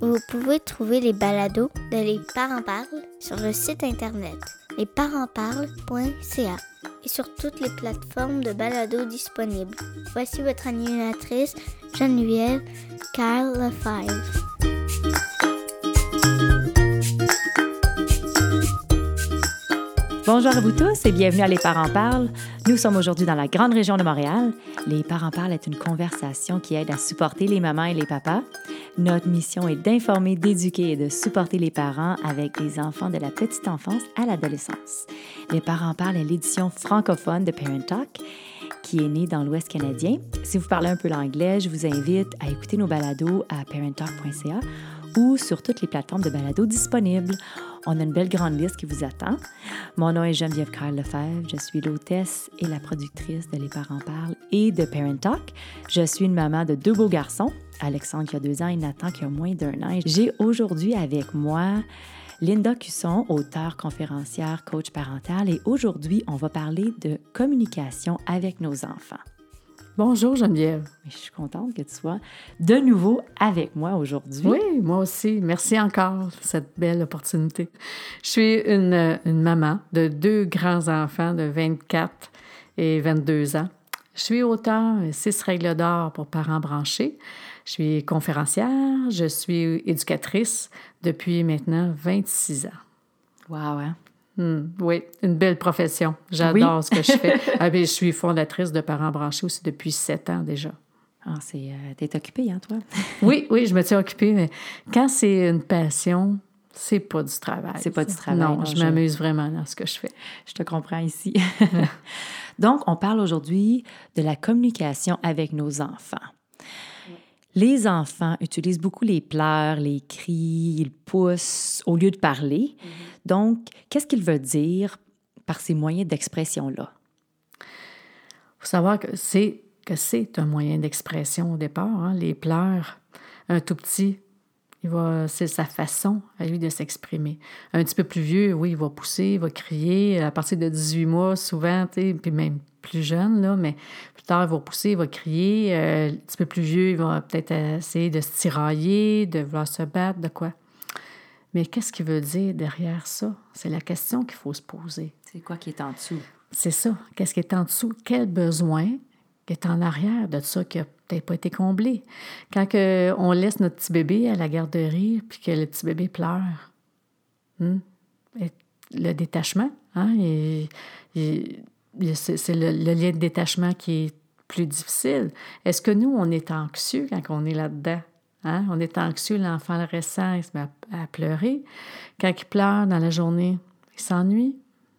Vous pouvez trouver les balados de Les Parents Parlent sur le site internet lesparentsparlent.ca et sur toutes les plateformes de balados disponibles. Voici votre animatrice Geneviève Kyle Lefebvre. Bonjour à vous tous et bienvenue à Les Parents Parlent. Nous sommes aujourd'hui dans la grande région de Montréal. Les Parents Parlent est une conversation qui aide à supporter les mamans et les papas. Notre mission est d'informer, d'éduquer et de supporter les parents avec des enfants de la petite enfance à l'adolescence. Les Parents Parlent est l'édition francophone de Parent Talk qui est née dans l'Ouest canadien. Si vous parlez un peu l'anglais, je vous invite à écouter nos balados à parenttalk.ca ou sur toutes les plateformes de balados disponibles. On a une belle grande liste qui vous attend. Mon nom est Geneviève Carl Lefebvre. Je suis l'hôtesse et la productrice de Les Parents Parlent et de Parent Talk. Je suis une maman de deux beaux garçons, Alexandre qui a deux ans et Nathan qui a moins d'un an. J'ai aujourd'hui avec moi Linda Cusson, auteure, conférencière, coach parental. Et aujourd'hui, on va parler de communication avec nos enfants. Bonjour Geneviève. Je suis contente que tu sois de nouveau avec moi aujourd'hui. Oui, moi aussi. Merci encore pour cette belle opportunité. Je suis une, une maman de deux grands-enfants de 24 et 22 ans. Je suis auteur Six règles d'or pour parents branchés. Je suis conférencière, je suis éducatrice depuis maintenant 26 ans. Wow, hein? Hmm, oui, une belle profession. J'adore ce que je fais. ah, je suis fondatrice de Parents branchés aussi depuis sept ans déjà. Ah, c'est, euh, t'es occupée, hein, toi? oui, oui, je me tiens occupée, mais quand c'est une passion, c'est pas du travail. C'est pas du travail. Non, je, m'amuse vraiment dans ce que je fais. Je te comprends ici. Donc, on parle aujourd'hui de la communication avec nos enfants. Les enfants utilisent beaucoup les pleurs, les cris, ils poussent au lieu de parler. Mm-hmm. Donc, qu'est-ce qu'ils veulent dire par ces moyens d'expression-là? Il faut savoir que c'est, que c'est un moyen d'expression au départ. Hein. Les pleurs, un tout petit, c'est sa façon à lui de s'exprimer. Un petit peu plus vieux, oui, il va pousser, il va crier. À partir de 18 mois, souvent, puis même plus jeune, là, mais plus tard, il va pousser, il va crier. Euh, un petit peu plus vieux, il va peut-être essayer de se tirailler, de vouloir se battre, de quoi. Mais qu'est-ce qu'il veut dire derrière ça? C'est la question qu'il faut se poser. C'est quoi qui est en dessous? C'est ça. Qu'est-ce qui est en dessous? Quel besoin qui est en arrière de ça qui n'a peut-être pas été comblé? Quand on laisse notre petit bébé à la garderie puis que le petit bébé pleure, hmm? le détachement, hein? c'est le, lien de détachement qui est plus difficile. Est-ce que nous, on est anxieux quand on est là-dedans? Hein? On est anxieux, l'enfant le ressent, il se met à, pleurer. Quand il pleure dans la journée, il s'ennuie,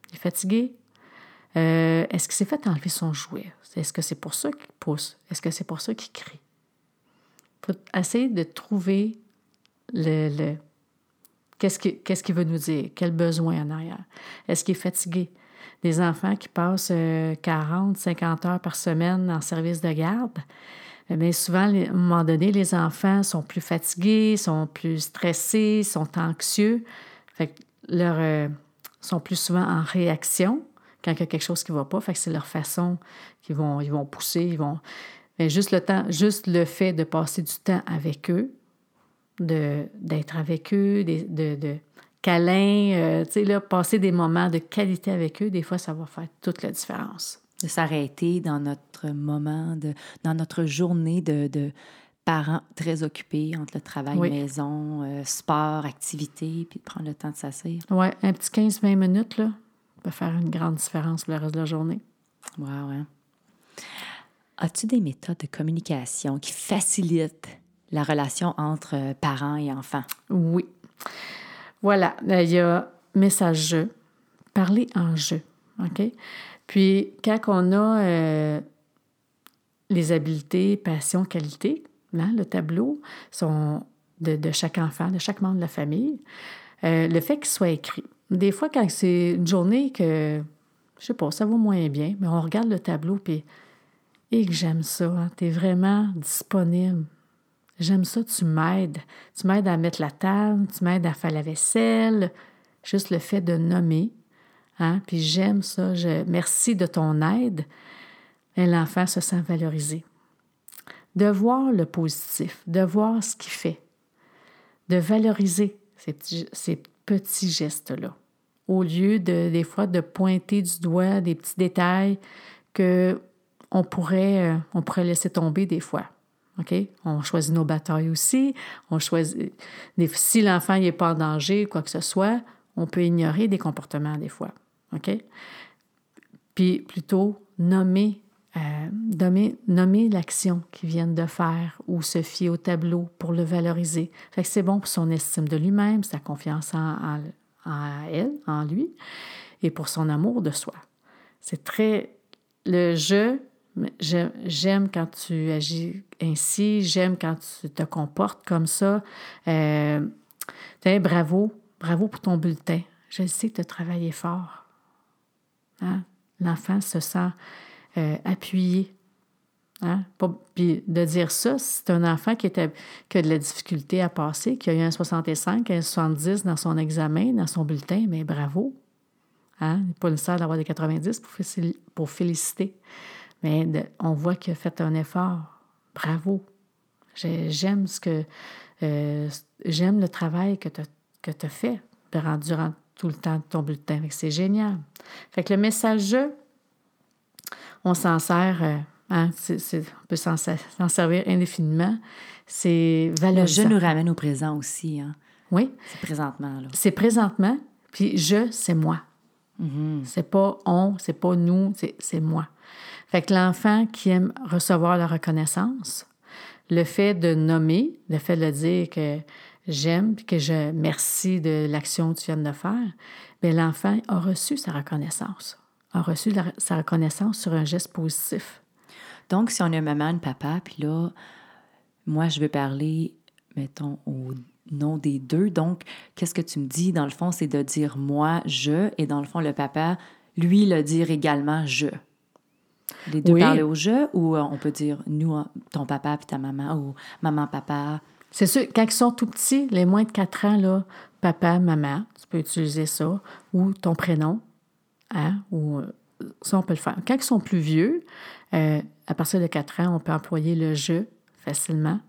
il est fatigué. Euh, est-ce qu'il s'est fait enlever son jouet? Est-ce que c'est pour ça qu'il pousse? Est-ce que c'est pour ça qu'il crie? Il faut essayer de trouver le, le qu'est-ce qu'il veut nous dire? Quel besoin en arrière? Est-ce qu'il est fatigué? des enfants qui passent 40, euh, 50 heures par semaine en service de garde. Mais souvent, à un moment donné, les enfants sont plus fatigués, sont plus stressés, sont anxieux. Fait leur, euh, sont plus souvent en réaction quand il y a quelque chose qui ne va pas. Fait que c'est leur façon qu'ils vont, ils vont pousser, ils vont. Mais juste le temps, juste le fait de passer du temps avec eux, d'être avec eux, de, de, câlins, euh, tu sais, là, passer des moments de qualité avec eux, des fois, ça va faire toute la différence. De s'arrêter dans notre moment, de, dans notre journée de, de parents très occupés entre le travail, maison, euh, sport, activité, puis de prendre le temps de s'asseoir. Oui, un petit 15-20 minutes, là, peut faire une grande différence pour le reste de la journée. Wow, hein? As-tu des méthodes de communication qui facilitent la relation entre parents et enfants? Oui. Voilà, il y a message jeu, parler en jeu. OK? Puis, quand on a euh, les habiletés, passion, qualité, là, le tableau sont de, chaque enfant, de chaque membre de la famille, euh, le fait qu'il soit écrit. Des fois, quand c'est une journée que, je sais pas, ça va moins bien, mais on regarde le tableau, puis, et que j'aime ça, hein, tu es vraiment disponible. J'aime ça, tu m'aides. Tu m'aides à mettre la table, tu m'aides à faire la vaisselle. Juste le fait de nommer. Hein? Puis j'aime ça. Je, merci de ton aide. Et l'enfant se sent valorisé. De voir le positif, de voir ce qu'il fait, de valoriser ces petits, petits gestes-là, au lieu de, des fois, de pointer du doigt des petits détails que on pourrait, euh, on pourrait laisser tomber des fois. On choisit nos batailles aussi. On choisit. Si l'enfant n'est pas en danger, quoi que ce soit, on peut ignorer des comportements des fois. OK? Puis plutôt nommer, euh, nommer, l'action qu'ils viennent de faire ou se fier au tableau pour le valoriser. C'est bon pour son estime de lui-même, sa confiance en, en elle, en lui, et pour son amour de soi. C'est très. Le je J'aime quand tu agis ainsi, j'aime quand tu te comportes comme ça. Euh, bravo, bravo pour ton bulletin. Je sais que tu as travaillé fort. Hein? L'enfant se sent euh, appuyé. Hein? Puis de dire ça, c'est un enfant qui, était, qui a de la difficulté à passer, qui a eu un 65, un 70 dans son examen, dans son bulletin, mais bravo. Hein? Il n'est pas nécessaire d'avoir des 90 pour, pour féliciter. Mais on voit qu'il a fait un effort. Bravo. J'aime ce que euh, j'aime le travail que tu as, fait durant, tout le temps de ton bulletin. C'est génial. Fait que le message on s'en sert, euh, hein, on peut s'en servir indéfiniment. C'est valorisant. Le je nous ramène au présent aussi. Hein? Oui. C'est présentement. C'est présentement. Puis je, c'est moi. Mm-hmm. C'est pas on, c'est pas nous, c'est moi. Fait que l'enfant qui aime recevoir la reconnaissance, le fait de nommer, le fait de dire que j'aime et que je merci de l'action que tu viens de faire, bien, l'enfant a reçu sa reconnaissance, a reçu sa reconnaissance sur un geste positif. Donc, si on a maman, papa, puis là, moi, je veux parler, mettons, au nom des deux. Donc, qu'est-ce que tu me dis? Dans le fond, c'est de dire moi, je, et dans le fond, le papa, lui, le dire également je. Les deux parler au jeu ou euh, on peut dire nous, hein, ton papa puis ta maman ou maman, papa? C'est sûr, quand ils sont tout petits, les moins de 4 ans, là, papa, maman, tu peux utiliser ça, ou ton prénom, hein, ou euh, ça, on peut le faire. Quand ils sont plus vieux, euh, à partir de 4 ans, on peut employer le je facilement.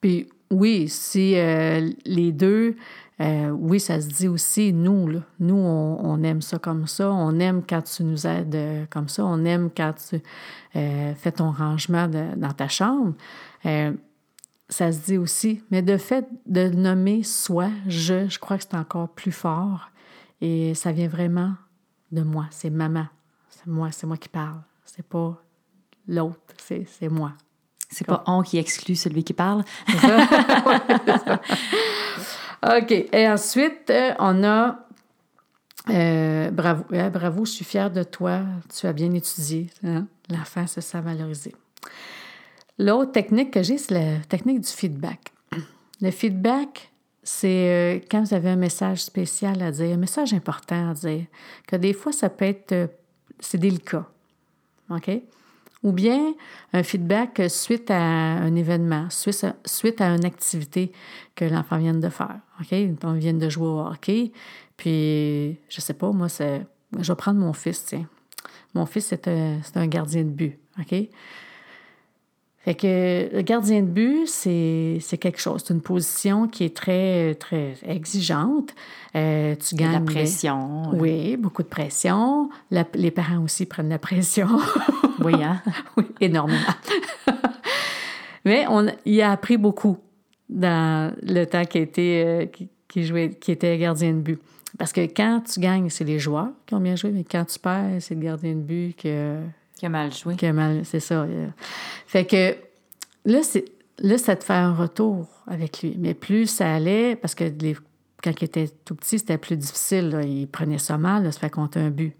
puis oui, si les deux euh, oui, ça se dit aussi, nous, là, nous, on, aime ça comme ça, on aime quand tu nous aides euh, comme ça, on aime quand tu euh, fais ton rangement dans ta chambre. ça se dit aussi, mais de fait de nommer soi, je, je crois que c'est encore plus fort et ça vient vraiment de moi, c'est maman, c'est moi, c'est moi qui parle, c'est pas l'autre, c'est moi. C'est pas on qui exclut celui qui parle. OK. Et ensuite, euh, on a euh, bravo, bravo, je suis fière de toi, tu as bien étudié. Hein? L'enfant se sent valorisé. L'autre technique que j'ai, c'est la technique du feedback. Le feedback, c'est euh, quand vous avez un message spécial à dire, un message important à dire, que des fois, ça peut être, c'est délicat. OK? ou bien un feedback suite à un événement, suite à, suite à une activité que l'enfant vient de faire. OK? On vient de jouer au hockey, puis je sais pas, moi, je vais prendre mon fils. Mon fils, c'est un, un, gardien de but, OK? Fait que le gardien de but, c'est, quelque chose. C'est une position qui est très, très exigeante. Euh, tu gagnes. La pression. Oui, beaucoup de pression. les parents aussi prennent la pression. oui, hein? oui, énormément. Mais on, il a appris beaucoup dans le temps qu'il était, euh, qui, jouait, qui était gardien de but. Parce que quand tu gagnes, c'est les joueurs qui ont bien joué, mais quand tu perds, c'est le gardien de but qui qui a mal joué. Qui a mal, c'est ça. Fait que là, c'est, là, ça te fait un retour avec lui. Mais plus ça allait, parce que quand il était tout petit, c'était plus difficile. Il prenait ça mal, là, ça fait compter un but.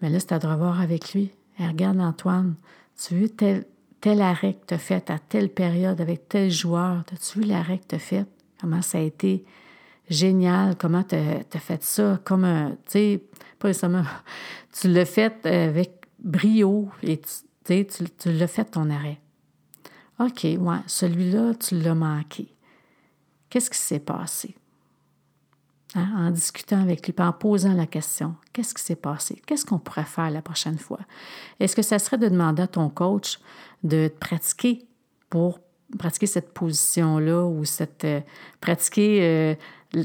Mais là, c'était de revoir avec lui. Regarde, Antoine, tu vu tel, arrêt que tu as fait à telle période avec tel joueur? As-tu vu l'arrêt que tu as fait? Comment ça a été? génial, comment tu as, fait ça, comme tu sais, pas tu l'as fait avec brio et tu, tu, l'as fait ton arrêt. OK, ouais, celui-là, tu l'as manqué. Qu'est-ce qui s'est passé? Hein, en discutant avec lui, en posant la question, qu'est-ce qui s'est passé? Qu'est-ce qu'on pourrait faire la prochaine fois? Est-ce que ça serait de demander à ton coach de pratiquer pour pratiquer cette position-là ou cette euh, pratiquer euh,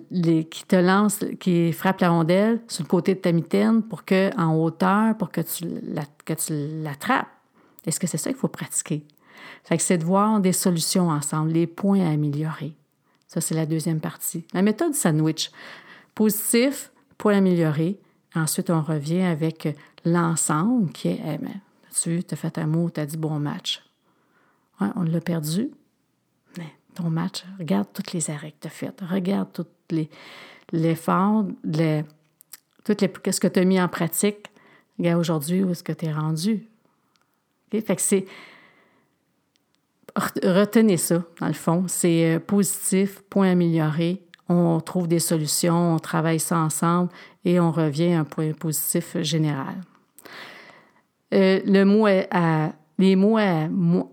les, qui te lance, qui frappe la rondelle sur le côté de ta mitaine pour que en hauteur, pour que tu que tu l'attrapes. Est-ce que c'est ça qu'il faut pratiquer? Que c'est de voir des solutions ensemble, les points à améliorer. Ça, c'est la deuxième partie. La méthode sandwich. Positif, point amélioré. Ensuite, on revient avec l'ensemble qui est, eh ben, tu as fait un mot, tu as dit bon match. on l'a perdu. Mais ton match, regarde tous les arrêts que tu as faits. Regarde tout l'effort, les, tout les, ce que tu as mis en pratique. Regarde aujourd'hui où est-ce que tu es rendu. Fait que c'est retenez ça, dans le fond. C'est euh, positif, point amélioré. On trouve des solutions, on travaille ça ensemble et on revient à un point positif général. Euh, le mot à, les mots à,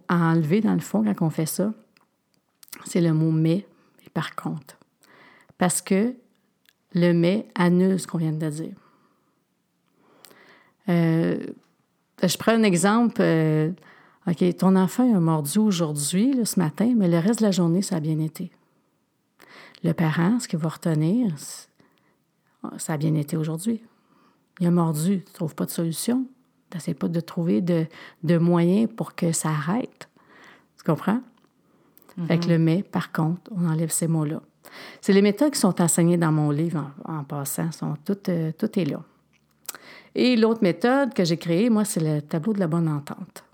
enlever, dans le fond, quand on fait ça, c'est le mot mais et par contre. Parce que le mais annule ce qu'on vient de dire. Euh, je prends un exemple. OK, ton enfant a mordu aujourd'hui, ce matin, mais le reste de la journée, ça a bien été. Le parent, ce qu'il va retenir, ça a bien été aujourd'hui. Il a mordu, tu ne trouves pas de solution. Tu n'essaies pas de trouver de, de moyens pour que ça arrête. Tu comprends? Avec le mais, par contre, on enlève ces mots-là. C'est les méthodes qui sont enseignées dans mon livre en, passant. Sont toutes, euh, tout est là. Et l'autre méthode que j'ai créée, moi, c'est le tableau de la bonne entente.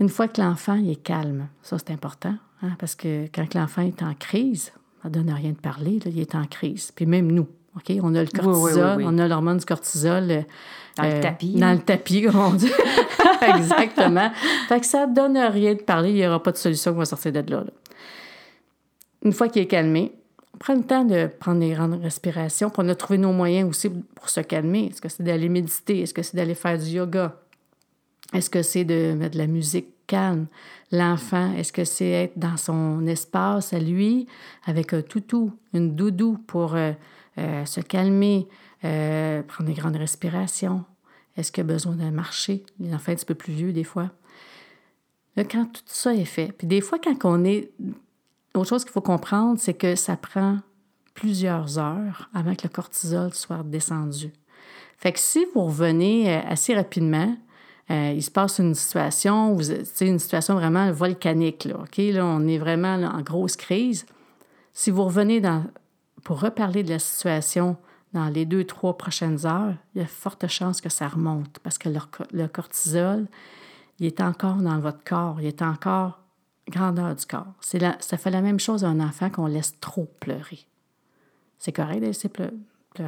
Une fois que l'enfant est calme, ça c'est important, hein, parce que quand l'enfant est en crise, ça ne donne rien de parler, il est en crise. Puis même nous, OK? On a le cortisol, on a l'hormone du cortisol. Euh, dans le euh, tapis. Dans le tapis, comme on dit. Exactement. Fait que ça ne donne rien de parler, il n'y aura pas de solution qui va sortir de là. Une fois qu'il est calmé, on prend le temps de prendre des grandes respirations. Puis on a trouvé nos moyens aussi pour se calmer. Est-ce que c'est d'aller méditer? Est-ce que c'est d'aller faire du yoga? Est-ce que c'est de mettre de la musique calme? L'enfant, est-ce que c'est être dans son espace à lui avec un toutou, une doudou pour euh, euh, se calmer, euh, prendre des grandes respirations? Est-ce qu'il a besoin d'un marcher? Les enfants un petit peu plus vieux des fois. quand tout ça est fait, puis des fois quand on est... Autre chose qu'il faut comprendre, c'est que ça prend plusieurs heures avant que le cortisol soit descendu. Fait que si vous revenez assez rapidement, euh, il se passe une situation, c'est une situation vraiment volcanique. Là, OK? Là, on est vraiment en grosse crise. Si vous revenez pour reparler de la situation dans les deux, trois prochaines heures, il y a forte chance que ça remonte parce que le, cortisol, il est encore dans votre corps, il est encore grandeur du corps. La, ça fait la même chose à un enfant qu'on laisse trop pleurer. C'est correct de laisser pleurer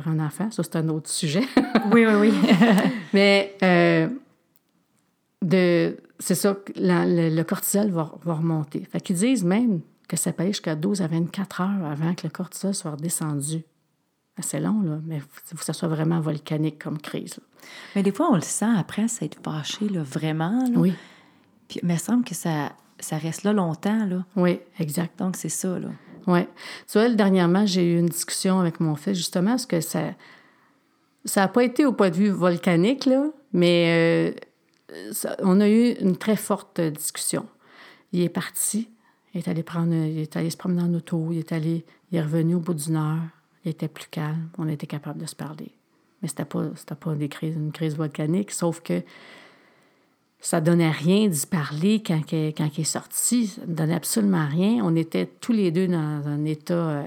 un enfant, ça c'est un autre sujet. oui, oui, oui. Mais euh, de c'est ça, le, cortisol va, remonter. Fait qu'ils disent même que ça peut aller jusqu'à 12 à 24 heures avant que le cortisol soit redescendu. C'est long, là, mais il faut que ça soit vraiment volcanique comme crise. Mais des fois, on le sent après, ça être fâché, là, vraiment. Oui. Puis, il me semble que ça, ça reste là longtemps, là. Oui, exact. Donc, c'est ça, là. Oui. Tu vois, dernièrement, j'ai eu une discussion avec mon fils, justement, parce que ça ça n'a pas été au point de vue volcanique, là, mais euh, on a eu une très forte discussion. Il est parti, il est allé prendre, il est allé se promener en auto, il est allé, il est revenu au bout d'une heure, il était plus calme, on était capable de se parler. Mais c'était pas, c'était pas des crises, une crise volcanique, sauf que ça donnait rien d'y parler quand, quand il est sorti. Ça ne donnait absolument rien. On était tous les deux dans un état euh,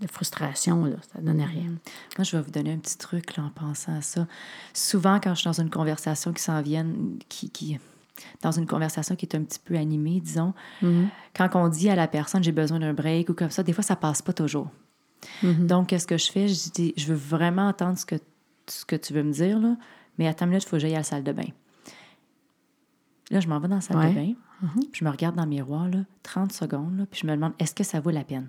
de frustration. Là. Ça ne donnait rien. Moi, je vais vous donner un petit truc là, en pensant à ça. Souvent, quand je suis dans une conversation qui s'en vient, qui, qui, dans une conversation qui est un petit peu animée, disons, mm-hmm. quand on dit à la personne j'ai besoin d'un break ou comme ça, des fois, ça passe pas toujours. Mm-hmm. Donc, qu'est-ce que je fais? Je dis, je veux vraiment entendre ce que, ce que tu veux me dire, là, mais attends une minute, il faut que j'aille à la salle de bain. Là, je m'en vais dans la salle de bain, mm-hmm. puis je me regarde dans le miroir, là, 30 secondes, là, puis je me demande, est-ce que ça vaut la peine?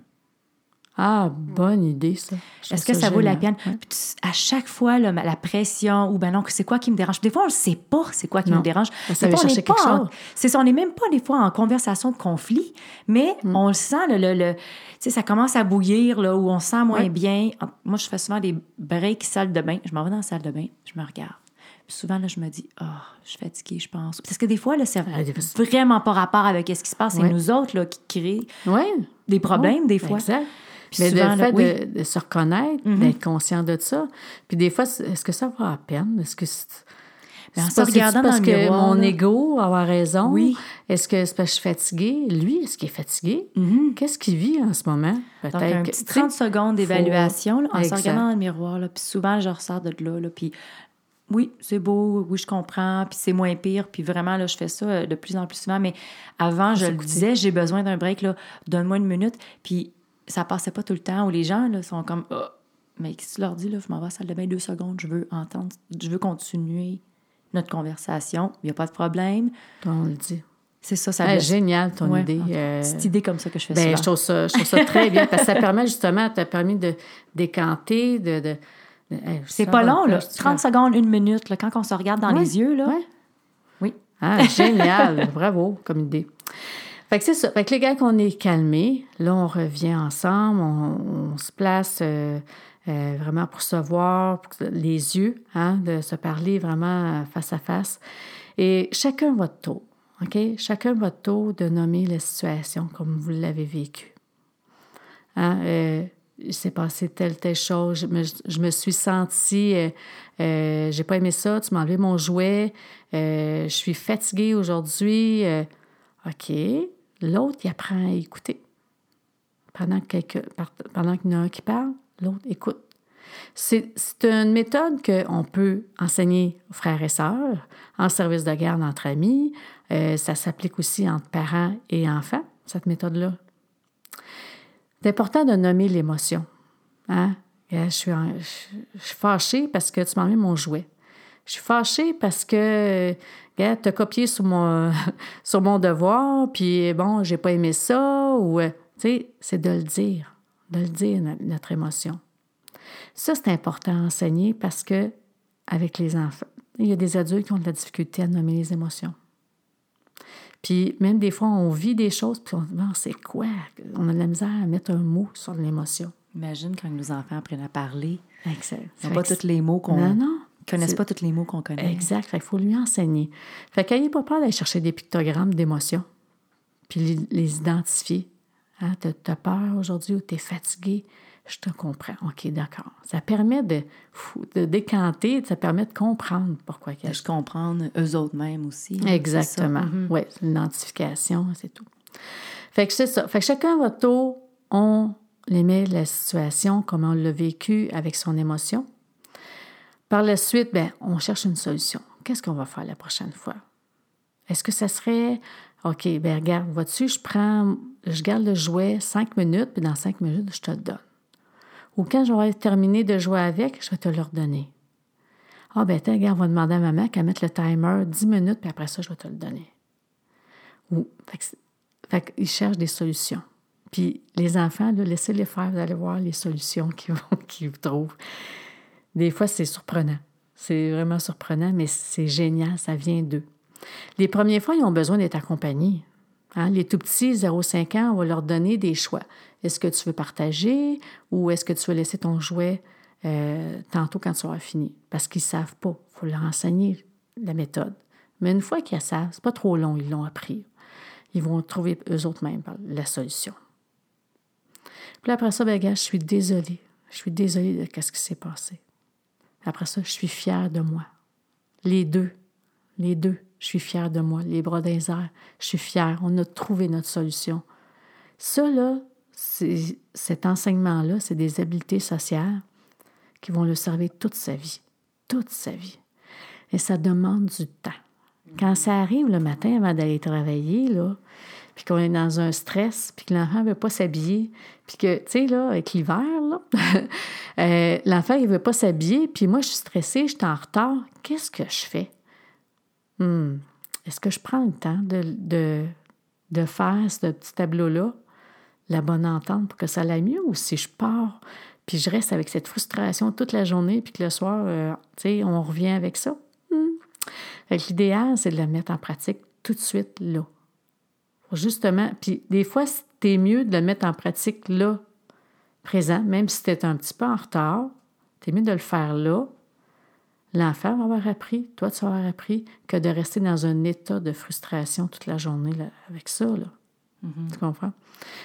Ah, bonne idée, ça. Est-ce que ça vaut la peine? Ouais. Puis tu- à chaque fois, là, la pression, ou ben non, c'est quoi qui me dérange? Des fois, on ne sait pas c'est quoi qui Non. nous dérange. Ça Des fois, on n'est pas quelque en- ça, on n'est même pas des fois en conversation de conflit, mais Mm. on le sent, le, le, le- tu sais, ça commence à bouillir, là, où on se sent moins Ouais. bien. Moi, je fais souvent des breaks salle de bain. Je m'en vais dans la salle de bain, je me regarde. Souvent, là, je me dis, ah, je suis fatiguée, je pense. Parce que des fois, là, c'est Ah, fois, vraiment pas rapport avec ce qui se passe. C'est nous autres, là, qui Oui. des problèmes, des fois. Exact. Puis Mais souvent, le fait de, de se reconnaître, Mhm. d'être conscient de ça. Puis des fois, c'est- est-ce que ça va à peine? Est-ce que c'est. Ben, en c'est se regardant parce dans le que miroir, mon là. ego avoir raison? Oui. Est-ce que c'est parce que je suis fatiguée? Lui, est-ce qu'il est fatigué? Mhm. Qu'est-ce qu'il vit en ce moment? Donc, un que- petit tu sais, 30 secondes d'évaluation en se regardant dans le miroir. Là, puis souvent, je ressors de là. là, puis oui, c'est beau, oui, je comprends, puis c'est moins pire. Puis vraiment, là, je fais ça euh, de plus en plus souvent. Mais avant, je le disais, j'ai besoin d'un break, là, donne-moi une minute. Puis ça passait pas tout le temps où les gens là, sont comme, Ah, mais si tu leur dis, là, je m'en vais à la salle de bain deux secondes, je veux entendre, je veux continuer notre conversation, il n'y a pas de problème. On le dit. C'est ça, ça Ah, génial, ton Ouais, idée. euh, Cette idée comme ça que je fais Ben, souvent. je trouve ça, je trouve ça très bien parce que ça permet justement, t'as permis de décanter, de- hey, C'est pas long, là. cœur, tu 30 secondes, une minute, là, quand on se regarde dans les yeux, là. ouais. Oui. Ah, génial. Bravo comme idée. Fait que c'est ça. Fait que les gars qu'on est calmés, là, on revient ensemble, on, on se place euh, euh, vraiment pour se voir, pour les yeux, hein, de se parler vraiment euh, face à face. Et chacun votre tour, OK? Chacun votre tour de nommer la situation comme vous l'avez vécue. Hein, euh, il s'est passé telle, telle chose. Je me, je me suis sentie, euh, euh, j'ai pas aimé ça, tu m'as enlevé mon jouet, euh, je suis fatiguée aujourd'hui. euh, OK. L'autre, il apprend à écouter. Pendant, par- pendant qu'il y en a un qui parle, l'autre écoute. C'est c'est une méthode qu'on peut enseigner aux frères et sœurs, en service de garde entre amis. Euh, ça s'applique aussi entre parents et enfants, cette méthode-là. C'est important de nommer l'émotion. Hein? Je suis, je, suis fâchée parce que tu m'as enlevé mon jouet. Je suis fâchée parce que, tu as copié sur mon, sur mon devoir, puis bon, j'ai pas aimé ça, ou, euh, tu sais, c'est de le dire, de le dire, no- notre émotion. Ça, c'est important à enseigner parce que, avec les enfants, il y a des adultes qui ont de la difficulté à nommer les émotions. Puis même des fois, on vit des choses, puis on se dit, Ah, c'est quoi? On a de la misère à mettre un mot sur l'émotion. Imagine quand nos enfants apprennent à parler. Exact. Ils n'ont pas tous les mots qu'on. Non, non. Connaissent pas tous les mots qu'on connaît. Exact. Qu'il faut lui enseigner. Fait qu'ayez pas peur d'aller chercher des pictogrammes d'émotions, puis les, les identifier. Hein, tu as peur aujourd'hui ou tu es fatigué, je te comprends. OK, d'accord. Ça permet de, de décanter, ça permet de comprendre pourquoi De se comprendre eux autres mêmes aussi. hein, Exactement. Mhm. Oui, c'est l'identification, c'est tout. Fait que c'est ça. Fait que chacun à votre tour, on aimait la situation, comment on l'a vécu avec son émotion. Par la suite, ben, on cherche une solution. Qu'est-ce qu'on va faire la prochaine fois? Est-ce que ça serait, OK, ben regarde, vois-tu, je prends, je garde le jouet cinq minutes, puis dans cinq minutes, je te le donne. Ou quand j'aurai terminé de jouer avec, je vais te le redonner. Ah, ben, tiens, regarde, on va demander à maman qu'elle mette le timer 10 minutes, puis après ça, je vais te le donner. Ou, fait qu'ils cherchent des solutions. Puis les enfants, laissez-les faire, vous allez voir les solutions qu'ils qu'ils trouvent. Des fois, c'est surprenant. C'est vraiment surprenant, mais c'est génial, ça vient d'eux. Les premières fois, ils ont besoin d'être accompagnés. Hein, Les tout petits, 0,5 ans, on va leur donner des choix. Est-ce que tu veux partager ou est-ce que tu veux laisser ton jouet euh, tantôt quand tu auras fini? Parce qu'ils ne savent pas. Il faut leur enseigner la méthode. Mais une fois qu'ils savent, c'est pas trop long, ils l'ont appris. Ils vont trouver eux autres mêmes la solution. Puis après ça, ben, je suis désolée. Je suis désolée de ce qui s'est passé. Après ça, je suis fière de moi. Les deux. Les deux. Je suis fière de moi. Les bras les airs. Je suis fière. On a trouvé notre solution. Ça, là, cet enseignement-là, c'est des habiletés sociales qui vont le servir toute sa vie. Toute sa vie. Et ça demande du temps. Quand ça arrive le matin avant d'aller travailler, là, puis qu'on est dans un stress, puis que l'enfant ne veut pas s'habiller, puis que, tu sais, là, avec l'hiver, là, euh, l'enfant, il ne veut pas s'habiller, puis moi, je suis stressée, je suis en retard, qu'est-ce que je fais? Hmm, Est-ce que je prends le temps de, faire ce petit tableau-là, la bonne entente pour que ça aille mieux ou si je pars puis je reste avec cette frustration toute la journée puis que le soir, euh, on revient avec ça? Hmm. L'idéal, c'est de la mettre en pratique tout de suite là. Justement, puis des fois, c'est mieux de le mettre en pratique là, présent, même si tu es un petit peu en retard, c'est mieux de le faire là. L'enfant va avoir appris, toi tu vas avoir appris, que de rester dans un état de frustration toute la journée là, avec ça. Là. Mm-hmm. Tu comprends?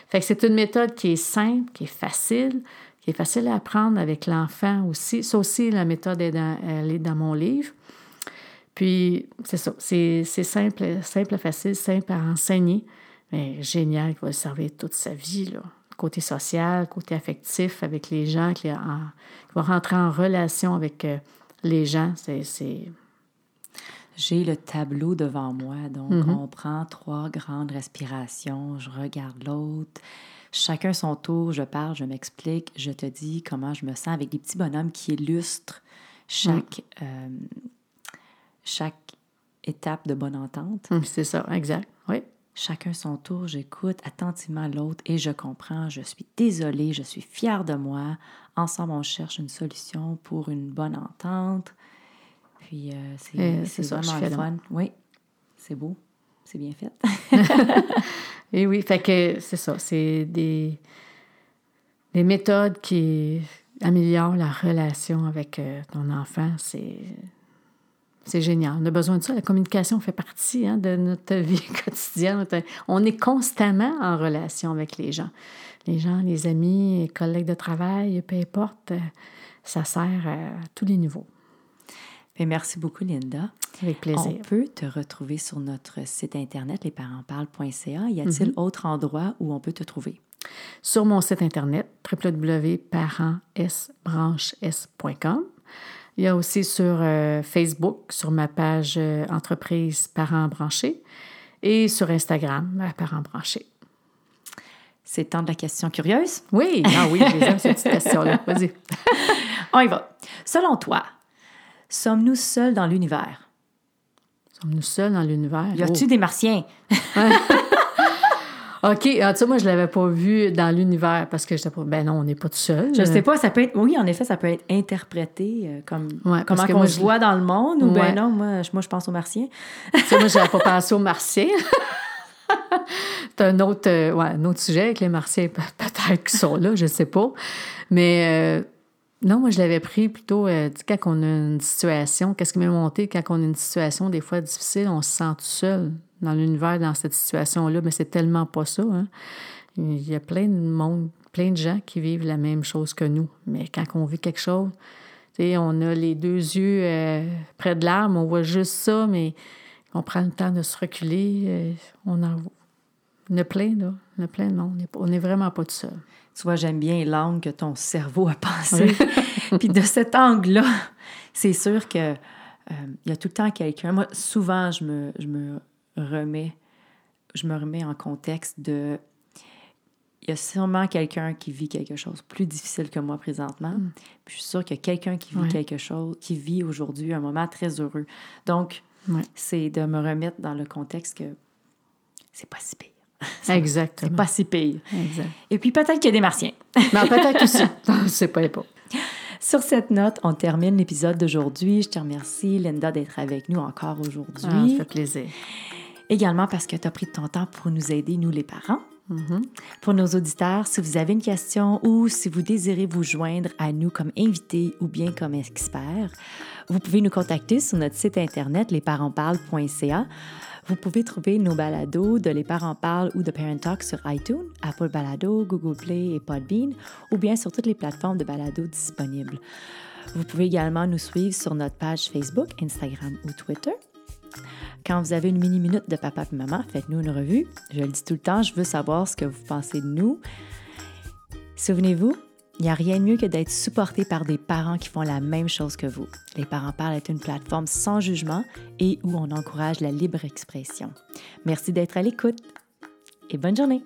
Fait que c'est une méthode qui est simple, qui est facile, qui est facile à apprendre avec l'enfant aussi. Ça aussi, la méthode est dans, elle est dans mon livre. Puis, c'est ça, c'est simple, simple, facile, simple à enseigner, mais génial, qui va le servir toute sa vie, là. Côté social, côté affectif avec les gens, qui, va rentrer en relation avec euh, les gens, c'est... J'ai le tableau devant moi, donc Mm-hmm. on prend trois grandes respirations, je regarde l'autre, chacun son tour, je parle, je m'explique, je te dis comment je me sens avec des petits bonhommes qui illustrent chaque, Mm. euh, chaque étape de bonne entente. Hum, C'est ça, exact. Chacun son tour, j'écoute attentivement l'autre et je comprends, je suis désolée, je suis fière de moi. Ensemble, on cherche une solution pour une bonne entente. Puis euh, c'est Euh, c'est c'est ça, je vraiment fais fun. Oui, c'est beau, c'est bien fait. Et oui, fait que c'est ça, c'est des, des méthodes qui améliorent la relation avec euh, ton enfant. C'est, c'est génial. On a besoin de ça. La communication fait partie hein, de notre vie quotidienne. On est constamment en relation avec les gens. Les gens, les amis, les collègues de travail, peu importe, euh, ça sert à tous les niveaux. Et merci beaucoup, Linda. Avec On plaisir. peut te retrouver sur notre site internet, lesparentsparlent.ca. Y a-t-il Mm-hmm. autre endroit où on peut te trouver? sur mon site internet www.parentsbranches.com. Il y a aussi sur euh, Facebook, sur ma page euh, entreprise Parents branchés et sur Instagram, à Parents branchés. C'est temps de la question curieuse. Oui, ah oui, je les aime, ces petites questions-là. Vas-y. On y va. Selon toi, sommes-nous seuls dans l'univers? Sommes-nous seuls dans l'univers? Y a-tu des martiens? OK, ah, tu sais, moi, je ne l'avais pas vu dans l'univers parce que j'étais pas. Ben non, on n'est pas tout seul. Je sais pas, ça peut être. Oui, en effet, ça peut être interprété euh, comme Ouais, comment qu'on se voit dans le monde ou Ouais. ben non, moi, je- moi je pense aux martiens. Tu sais, moi, je n'avais pas pensé aux martiens. C'est un autre, euh, ouais, un autre sujet avec les martiens, pe- peut-être qu'ils sont là, je ne sais pas. Mais euh, non, moi, je l'avais pris plutôt, euh, quand on a une situation, qu'est-ce qui m'est monté, quand on a une situation des fois difficile, on se sent tout seul dans l'univers, dans cette situation-là, mais c'est tellement pas ça. Hein. Il y a plein de monde, plein de gens qui vivent la même chose que nous. Mais quand on vit quelque chose, on a les deux yeux euh, près de l'arme, on voit juste ça, mais on prend le temps de se reculer. euh, on en on a plein, là. On a plein de monde. On n'est pas- On n'est vraiment pas tout seul. Tu vois, j'aime bien l'angle que ton cerveau a pensé. Puis de cet angle-là, c'est sûr que euh, il y a tout le temps quelqu'un. Moi, souvent, je me, je me remets, je me remets en contexte de. Il y a sûrement quelqu'un qui vit quelque chose plus difficile que moi présentement. Puis je suis sûre qu'il y a quelqu'un qui vit Ouais. quelque chose, qui vit aujourd'hui un moment très heureux. Donc, Ouais. c'est de me remettre dans le contexte que c'est pas si pire. C'est Exactement. pas si pire. Exact. Et puis peut-être qu'il y a des martiens. Mais peut-être aussi. C'est pas pas. Sur cette note, on termine l'épisode d'aujourd'hui. Je te remercie, Linda, d'être avec nous encore aujourd'hui. Ah, ça fait plaisir. Également parce que tu as pris de ton temps pour nous aider, nous les parents. Mhm. Pour nos auditeurs, si vous avez une question ou si vous désirez vous joindre à nous comme invité ou bien comme expert, vous pouvez nous contacter sur notre site internet lesparentsparlent.ca. Vous pouvez trouver nos balados de Les Parents Parlent ou de Parent Talk sur iTunes, Apple Balado, Google Play et Podbean, ou bien sur toutes les plateformes de balados disponibles. Vous pouvez également nous suivre sur notre page Facebook, Instagram ou Twitter. Quand vous avez une mini-minute de papa et maman, faites-nous une revue. Je le dis tout le temps, je veux savoir ce que vous pensez de nous. Souvenez-vous, il n'y a rien de mieux que d'être supporté par des parents qui font la même chose que vous. Les Parents Parlent est une plateforme sans jugement et où on encourage la libre expression. Merci d'être à l'écoute et bonne journée.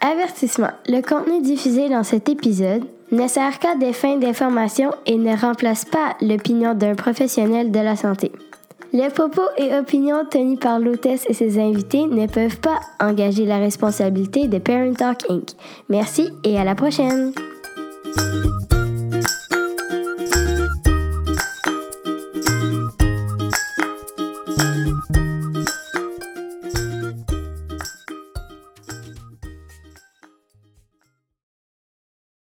Avertissement. Le contenu diffusé dans cet épisode ne sert qu'à des fins d'information et ne remplace pas l'opinion d'un professionnel de la santé. Les propos et opinions tenus par l'hôtesse et ses invités ne peuvent pas engager la responsabilité de Parent Talk Inc. Merci et à la prochaine.